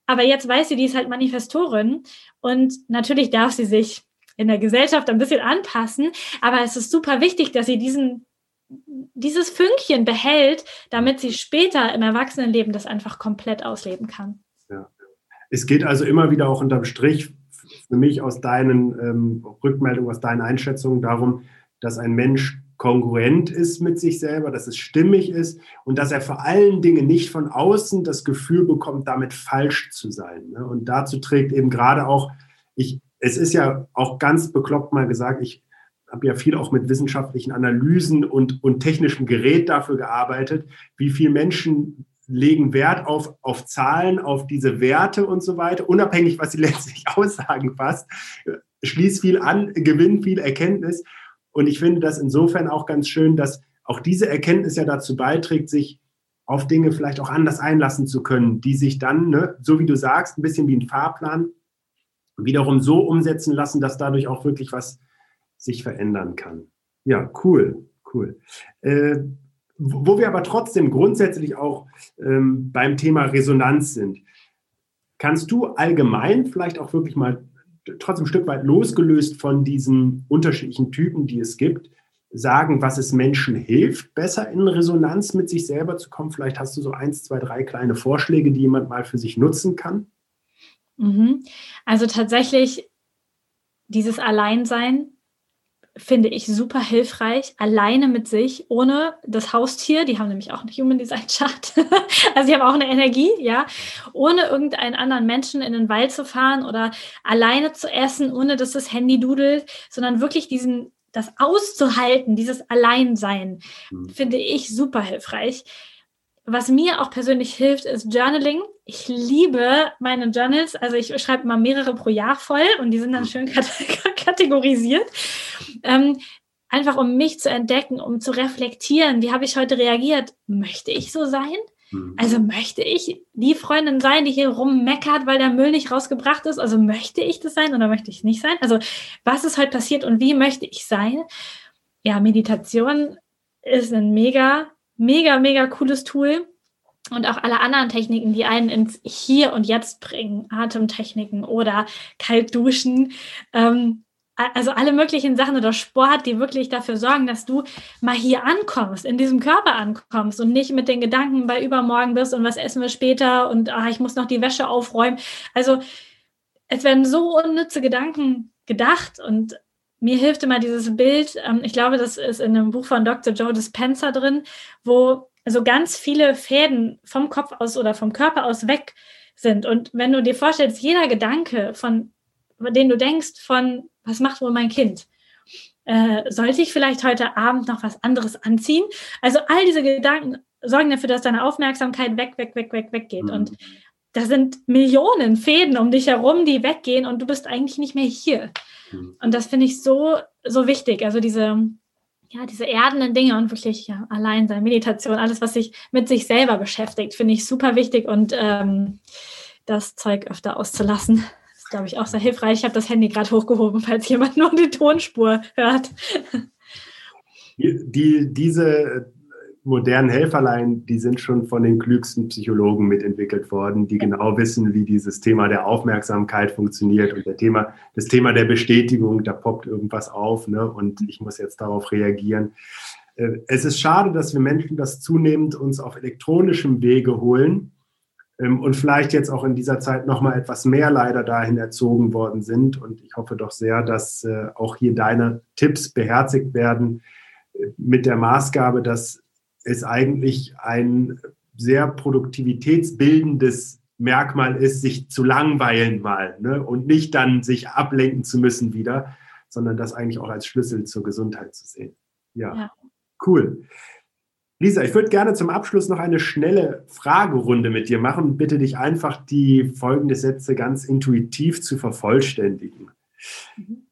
Aber jetzt weiß sie, die ist halt Manifestorin. Und natürlich darf sie sich in der Gesellschaft ein bisschen anpassen. Aber es ist super wichtig, dass sie diesen dieses Fünkchen behält, damit sie später im Erwachsenenleben das einfach komplett ausleben kann. Ja. Es geht also immer wieder auch unterm Strich für mich aus deinen ähm, Rückmeldungen, aus deinen Einschätzungen darum, dass ein Mensch kongruent ist mit sich selber, dass es stimmig ist und dass er vor allen Dingen nicht von außen das Gefühl bekommt, damit falsch zu sein. Ne? Und dazu trägt eben gerade auch, ich, es ist ja auch ganz bekloppt mal gesagt, ich habe ja viel auch mit wissenschaftlichen Analysen und, und technischem Gerät dafür gearbeitet, wie viele Menschen legen Wert auf, auf Zahlen, auf diese Werte und so weiter, unabhängig, was sie letztlich aussagen fast, schließt viel an, gewinnt viel Erkenntnis. Und ich finde das insofern auch ganz schön, dass auch diese Erkenntnis ja dazu beiträgt, sich auf Dinge vielleicht auch anders einlassen zu können, die sich dann, ne, so wie du sagst, ein bisschen wie ein Fahrplan, wiederum so umsetzen lassen, dass dadurch auch wirklich was sich verändern kann. Ja, cool, cool. Äh, wo wir aber trotzdem grundsätzlich auch ähm, beim Thema Resonanz sind, kannst du allgemein vielleicht auch wirklich mal trotzdem ein Stück weit losgelöst von diesen unterschiedlichen Typen, die es gibt, sagen, was es Menschen hilft, besser in Resonanz mit sich selber zu kommen? Vielleicht hast du so eins, zwei, drei kleine Vorschläge, die jemand mal für sich nutzen kann. Mhm. Also tatsächlich dieses Alleinsein finde ich super hilfreich, alleine mit sich, ohne das Haustier, die haben nämlich auch einen Human Design Chart, also die haben auch eine Energie, ja, ohne irgendeinen anderen Menschen in den Wald zu fahren oder alleine zu essen, ohne dass das Handy dudelt, sondern wirklich diesen, das auszuhalten, dieses Alleinsein, mhm. finde ich super hilfreich. Was mir auch persönlich hilft, ist Journaling. Ich liebe meine Journals. Also ich schreibe mal mehrere pro Jahr voll und die sind dann schön kategorisiert. Ähm, einfach um mich zu entdecken, um zu reflektieren. Wie habe ich heute reagiert? Möchte ich so sein? Mhm. Also möchte ich die Freundin sein, die hier rummeckert, weil der Müll nicht rausgebracht ist? Also möchte ich das sein oder möchte ich nicht sein? Also was ist heute passiert und wie möchte ich sein? Ja, Meditation ist ein mega, mega, mega cooles Tool. Und auch alle anderen Techniken, die einen ins Hier und Jetzt bringen, Atemtechniken oder kalt duschen, ähm, also alle möglichen Sachen oder Sport, die wirklich dafür sorgen, dass du mal hier ankommst, in diesem Körper ankommst und nicht mit den Gedanken bei übermorgen bist und was essen wir später und ah, ich muss noch die Wäsche aufräumen. Also es werden so unnütze Gedanken gedacht und mir hilft immer dieses Bild, ähm, ich glaube, das ist in einem Buch von Dr. Joe Dispenza drin, wo so ganz viele Fäden vom Kopf aus oder vom Körper aus weg sind. Und wenn du dir vorstellst, jeder Gedanke, von den du denkst, von was macht wohl mein Kind? Äh, sollte ich vielleicht heute Abend noch was anderes anziehen? Also all diese Gedanken sorgen dafür, dass deine Aufmerksamkeit weg, weg, weg, weg, weggeht. Mhm. Und da sind Millionen Fäden um dich herum, die weggehen und du bist eigentlich nicht mehr hier. Mhm. Und das finde ich so, so wichtig. Also diese, ja, diese erdenden Dinge und wirklich ja, allein sein, Meditation, alles, was sich mit sich selber beschäftigt, finde ich super wichtig und ähm, das Zeug öfter auszulassen glaube ich, auch sehr hilfreich. Ich habe das Handy gerade hochgehoben, falls jemand nur die Tonspur hört. Die, diese modernen Helferlein, die sind schon von den klügsten Psychologen mitentwickelt worden, die genau wissen, wie dieses Thema der Aufmerksamkeit funktioniert und der Thema, das Thema der Bestätigung, da poppt irgendwas auf ne, und ich muss jetzt darauf reagieren. Äh, es ist schade, dass wir Menschen das zunehmend uns auf elektronischem Wege holen ähm, und vielleicht jetzt auch in dieser Zeit noch mal etwas mehr leider dahin erzogen worden sind. Und ich hoffe doch sehr, dass äh, auch hier deine Tipps beherzigt werden äh, mit der Maßgabe, dass es eigentlich ein sehr produktivitätsbildendes Merkmal ist, sich zu langweilen mal ne? und nicht dann sich ablenken zu müssen wieder, sondern das eigentlich auch als Schlüssel zur Gesundheit zu sehen. Ja, ja. cool. Lisa, ich würde gerne zum Abschluss noch eine schnelle Fragerunde mit dir machen und bitte dich einfach, die folgenden Sätze ganz intuitiv zu vervollständigen. Mhm.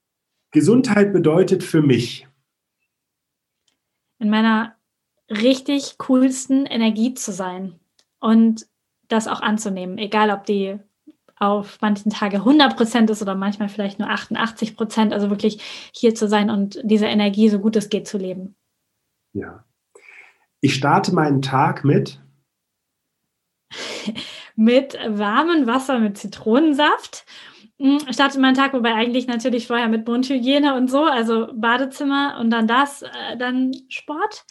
Gesundheit bedeutet für mich. In meiner richtig coolsten Energie zu sein und das auch anzunehmen, egal ob die auf manchen Tagen 100 Prozent ist oder manchmal vielleicht nur 88 Prozent, also wirklich hier zu sein und diese Energie so gut es geht zu leben. Ja, ich starte meinen Tag mit mit warmem Wasser mit Zitronensaft. Hm, ich starte meinen Tag, wobei eigentlich natürlich vorher mit Mundhygiene und so, also Badezimmer und dann das, äh, dann Sport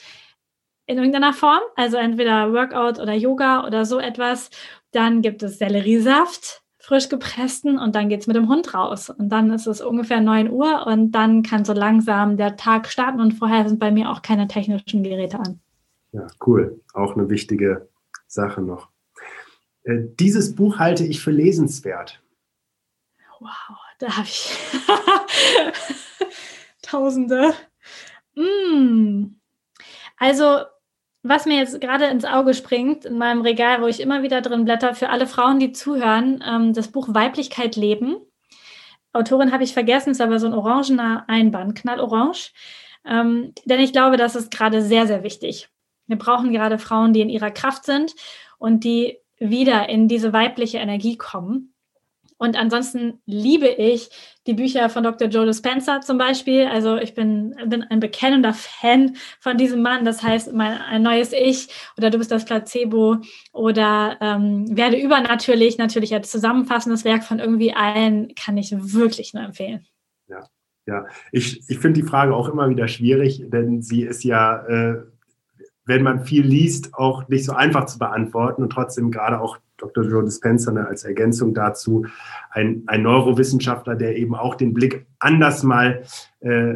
in irgendeiner Form, also entweder Workout oder Yoga oder so etwas. Dann gibt es Selleriesaft, frisch gepressten und dann geht es mit dem Hund raus. Und dann ist es ungefähr 9 Uhr und dann kann so langsam der Tag starten und vorher sind bei mir auch keine technischen Geräte an. Ja, cool. Auch eine wichtige Sache noch. Äh, dieses Buch halte ich für lesenswert. Wow, da habe ich Tausende. Mm. Also, was mir jetzt gerade ins Auge springt, in meinem Regal, wo ich immer wieder drin blätter, für alle Frauen, die zuhören, ähm, das Buch Weiblichkeit leben. Autorin habe ich vergessen, ist aber so ein orangener Einband, knallorange. Ähm, denn ich glaube, das ist gerade sehr, sehr wichtig. Wir brauchen gerade Frauen, die in ihrer Kraft sind und die wieder in diese weibliche Energie kommen. Und ansonsten liebe ich die Bücher von Dr. Joe Dispenza zum Beispiel. Also ich bin, bin ein bekennender Fan von diesem Mann. Das heißt, mein, ein neues Ich oder du bist das Placebo oder ähm, werde übernatürlich natürlich als zusammenfassendes Werk von irgendwie allen kann ich wirklich nur empfehlen. Ja, ja. Ich, ich finde die Frage auch immer wieder schwierig, denn sie ist ja äh, wenn man viel liest, auch nicht so einfach zu beantworten und trotzdem gerade auch Dr. Joe Dispenza ne, als Ergänzung dazu ein, ein Neurowissenschaftler, der eben auch den Blick anders mal äh,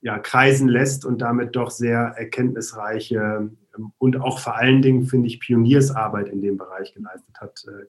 ja, kreisen lässt und damit doch sehr erkenntnisreiche ähm, und auch vor allen Dingen, finde ich, Pioniersarbeit in dem Bereich geleistet hat. Äh,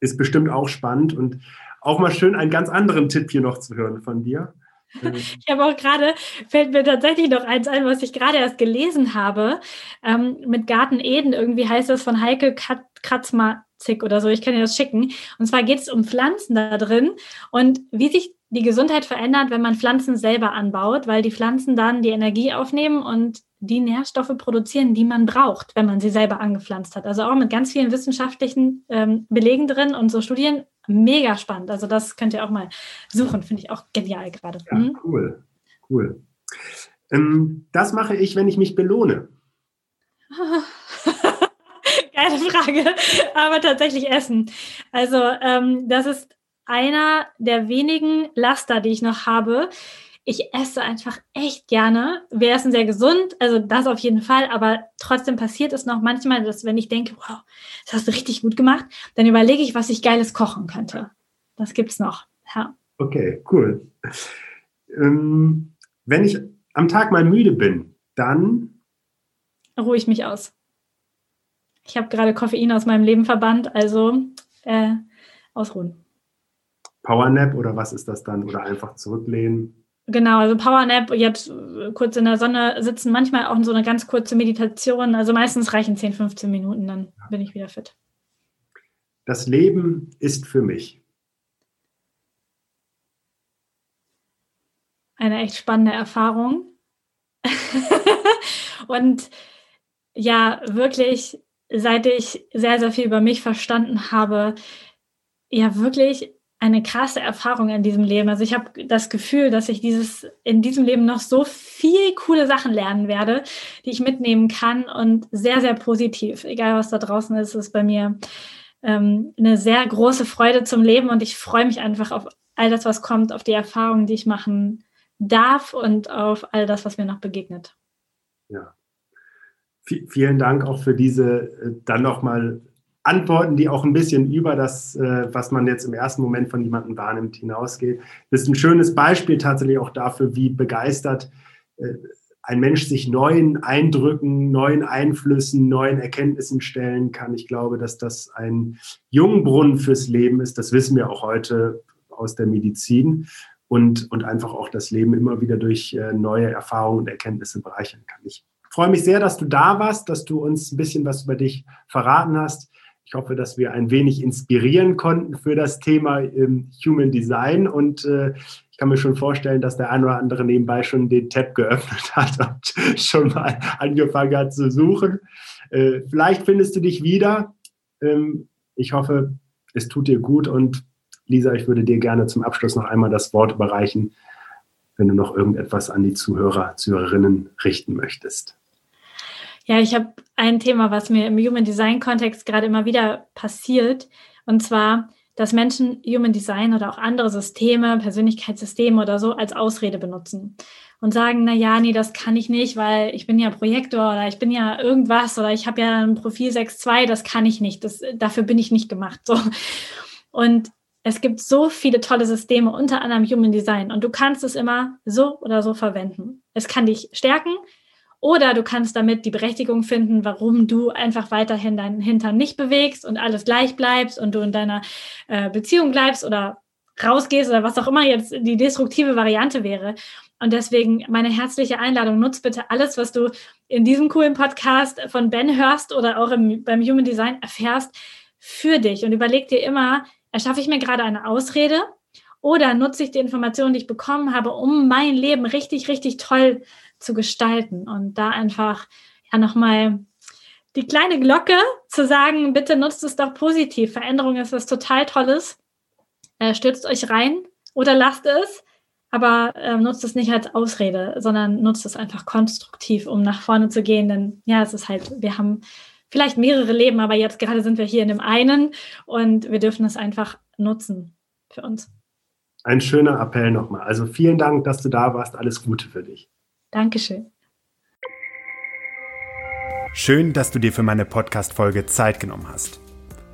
ist bestimmt auch spannend und auch mal schön, einen ganz anderen Tipp hier noch zu hören von dir. Ich habe auch gerade, fällt mir tatsächlich noch eins ein, was ich gerade erst gelesen habe. Ähm, mit Garten Eden, irgendwie heißt das von Heike Kratzmatzig oder so, ich kann dir das schicken. Und zwar geht es um Pflanzen da drin und wie sich die Gesundheit verändert, wenn man Pflanzen selber anbaut, weil die Pflanzen dann die Energie aufnehmen und die Nährstoffe produzieren, die man braucht, wenn man sie selber angepflanzt hat. Also auch mit ganz vielen wissenschaftlichen ähm, Belegen drin und so Studien. Mega spannend. Also das könnt ihr auch mal suchen, finde ich auch genial gerade. Ja, mhm. cool, cool. Ähm, das mache ich, wenn ich mich belohne. Geile Frage, aber tatsächlich Essen. Also ähm, das ist einer der wenigen Laster, die ich noch habe. Ich esse einfach echt gerne. Wir essen sehr gesund, also das auf jeden Fall, aber trotzdem passiert es noch manchmal, dass wenn ich denke, wow, das hast du richtig gut gemacht, dann überlege ich, was ich Geiles kochen könnte. Das gibt's noch. Ja. Okay, cool. Ähm, wenn ich am Tag mal müde bin, dann ruhe ich mich aus. Ich habe gerade Koffein aus meinem Leben verbannt, also äh, ausruhen. Powernap oder was ist das dann? Oder einfach zurücklehnen? Genau, also Powernap, jetzt äh, kurz in der Sonne sitzen, manchmal auch so eine ganz kurze Meditation. Also meistens reichen 10, 15 Minuten, dann bin ich wieder fit. Das Leben ist für mich. Eine echt spannende Erfahrung. Und ja, wirklich, seit ich sehr, sehr viel über mich verstanden habe, ja, wirklich eine krasse Erfahrung in diesem Leben. Also ich habe das Gefühl, dass ich dieses in diesem Leben noch so viel coole Sachen lernen werde, die ich mitnehmen kann und sehr, sehr positiv. Egal was da draußen ist, ist bei mir ähm, eine sehr große Freude zum Leben und ich freue mich einfach auf all das, was kommt, auf die Erfahrungen, die ich machen darf und auf all das, was mir noch begegnet. Ja. V vielen Dank auch für diese äh, dann nochmal Antworten, die auch ein bisschen über das, äh, was man jetzt im ersten Moment von jemandem wahrnimmt, hinausgeht. Das ist ein schönes Beispiel tatsächlich auch dafür, wie begeistert äh, ein Mensch sich neuen Eindrücken, neuen Einflüssen, neuen Erkenntnissen stellen kann. Ich glaube, dass das ein Jungbrunnen fürs Leben ist. Das wissen wir auch heute aus der Medizin und, und einfach auch das Leben immer wieder durch äh, neue Erfahrungen und Erkenntnisse bereichern kann. Ich freue mich sehr, dass du da warst, dass du uns ein bisschen was über dich verraten hast. Ich hoffe, dass wir ein wenig inspirieren konnten für das Thema ähm, Human Design und äh, ich kann mir schon vorstellen, dass der ein oder andere nebenbei schon den Tab geöffnet hat und schon mal angefangen hat zu suchen. Äh, vielleicht findest du dich wieder. Ähm, ich hoffe, es tut dir gut und Lisa, ich würde dir gerne zum Abschluss noch einmal das Wort überreichen, wenn du noch irgendetwas an die Zuhörer, Zuhörerinnen richten möchtest. Ja, ich habe ein Thema, was mir im Human Design Kontext gerade immer wieder passiert, und zwar, dass Menschen Human Design oder auch andere Systeme, Persönlichkeitssysteme oder so als Ausrede benutzen und sagen, na ja, nee, das kann ich nicht, weil ich bin ja Projektor oder ich bin ja irgendwas oder ich habe ja ein Profil 6.2, das kann ich nicht, das, dafür bin ich nicht gemacht. So. Und es gibt so viele tolle Systeme, unter anderem Human Design, und du kannst es immer so oder so verwenden. Es kann dich stärken, oder du kannst damit die Berechtigung finden, warum du einfach weiterhin deinen Hintern nicht bewegst und alles gleich bleibst und du in deiner äh, Beziehung bleibst oder rausgehst oder was auch immer jetzt die destruktive Variante wäre. Und deswegen meine herzliche Einladung, nutz bitte alles, was du in diesem coolen Podcast von Ben hörst oder auch im, beim Human Design erfährst, für dich und überleg dir immer, erschaffe ich mir gerade eine Ausrede oder nutze ich die Informationen, die ich bekommen habe, um mein Leben richtig, richtig toll zu gestalten und da einfach ja nochmal die kleine Glocke zu sagen, bitte nutzt es doch positiv. Veränderung ist was total Tolles. Äh, stürzt euch rein oder lasst es, aber äh, nutzt es nicht als Ausrede, sondern nutzt es einfach konstruktiv, um nach vorne zu gehen. Denn ja, es ist halt, wir haben vielleicht mehrere Leben, aber jetzt gerade sind wir hier in dem einen und wir dürfen es einfach nutzen für uns. Ein schöner Appell nochmal. Also vielen Dank, dass du da warst. Alles Gute für dich. Dankeschön. Schön, dass du dir für meine Podcast-Folge Zeit genommen hast.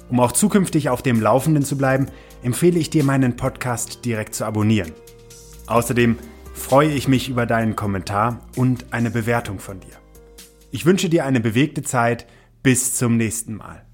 Um auch zukünftig auf dem Laufenden zu bleiben, empfehle ich dir, meinen Podcast direkt zu abonnieren. Außerdem freue freue ich mich über deinen Kommentar und eine Bewertung von dir. Ich wünsche dir eine bewegte Zeit. Bis zum nächsten Mal.